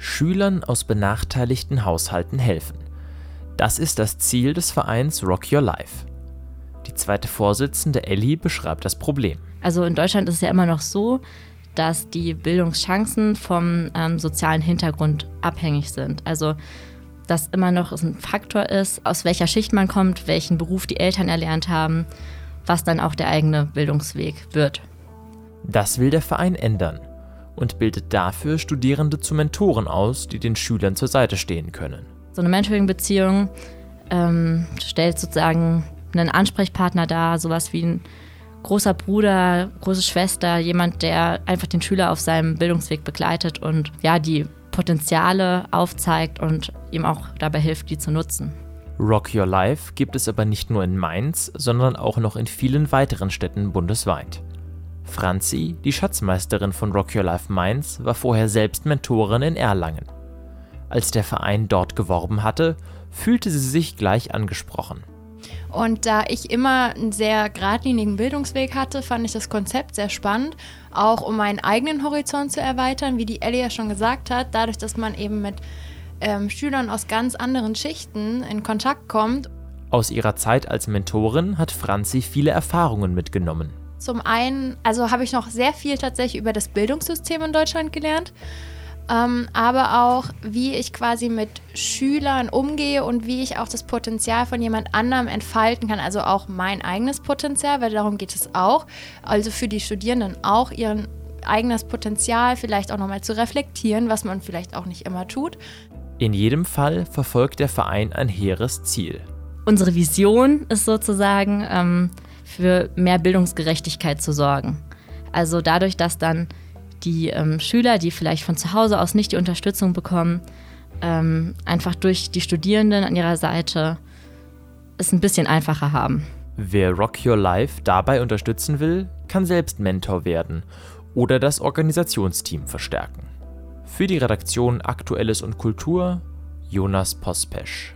Schülern aus benachteiligten Haushalten helfen. Das ist das Ziel des Vereins Rock Your Life. Die zweite Vorsitzende Ellie beschreibt das Problem. Also in Deutschland ist es ja immer noch so, dass die Bildungschancen vom ähm, sozialen Hintergrund abhängig sind. Also dass immer noch ein Faktor ist, aus welcher Schicht man kommt, welchen Beruf die Eltern erlernt haben, was dann auch der eigene Bildungsweg wird. Das will der Verein ändern und bildet dafür Studierende zu Mentoren aus, die den Schülern zur Seite stehen können. So eine Mentoring-Beziehung ähm, stellt sozusagen einen Ansprechpartner dar, sowas wie ein großer Bruder, große Schwester, jemand, der einfach den Schüler auf seinem Bildungsweg begleitet und ja, die Potenziale aufzeigt und ihm auch dabei hilft, die zu nutzen. Rock Your Life gibt es aber nicht nur in Mainz, sondern auch noch in vielen weiteren Städten bundesweit. Franzi, die Schatzmeisterin von Rock Your Life Mainz, war vorher selbst Mentorin in Erlangen. Als der Verein dort geworben hatte, fühlte sie sich gleich angesprochen. Und da ich immer einen sehr geradlinigen Bildungsweg hatte, fand ich das Konzept sehr spannend, auch um meinen eigenen Horizont zu erweitern, wie die Ellie ja schon gesagt hat, dadurch, dass man eben mit ähm, Schülern aus ganz anderen Schichten in Kontakt kommt. Aus ihrer Zeit als Mentorin hat Franzi viele Erfahrungen mitgenommen. Zum einen, also habe ich noch sehr viel tatsächlich über das Bildungssystem in Deutschland gelernt ähm, aber auch, wie ich quasi mit Schülern umgehe und wie ich auch das Potenzial von jemand anderem entfalten kann, also auch mein eigenes Potenzial, weil darum geht es auch. Also für die Studierenden auch ihren eigenes Potenzial vielleicht auch nochmal zu reflektieren, was man vielleicht auch nicht immer tut. In jedem Fall verfolgt der Verein ein hehres Ziel. Unsere Vision ist sozusagen, ähm, für mehr Bildungsgerechtigkeit zu sorgen. Also dadurch, dass dann die ähm, Schüler, die vielleicht von zu Hause aus nicht die Unterstützung bekommen, ähm, einfach durch die Studierenden an ihrer Seite es ein bisschen einfacher haben. Wer Rock Your Life dabei unterstützen will, kann selbst Mentor werden oder das Organisationsteam verstärken. Für die Redaktion Aktuelles und Kultur Jonas Pospesch.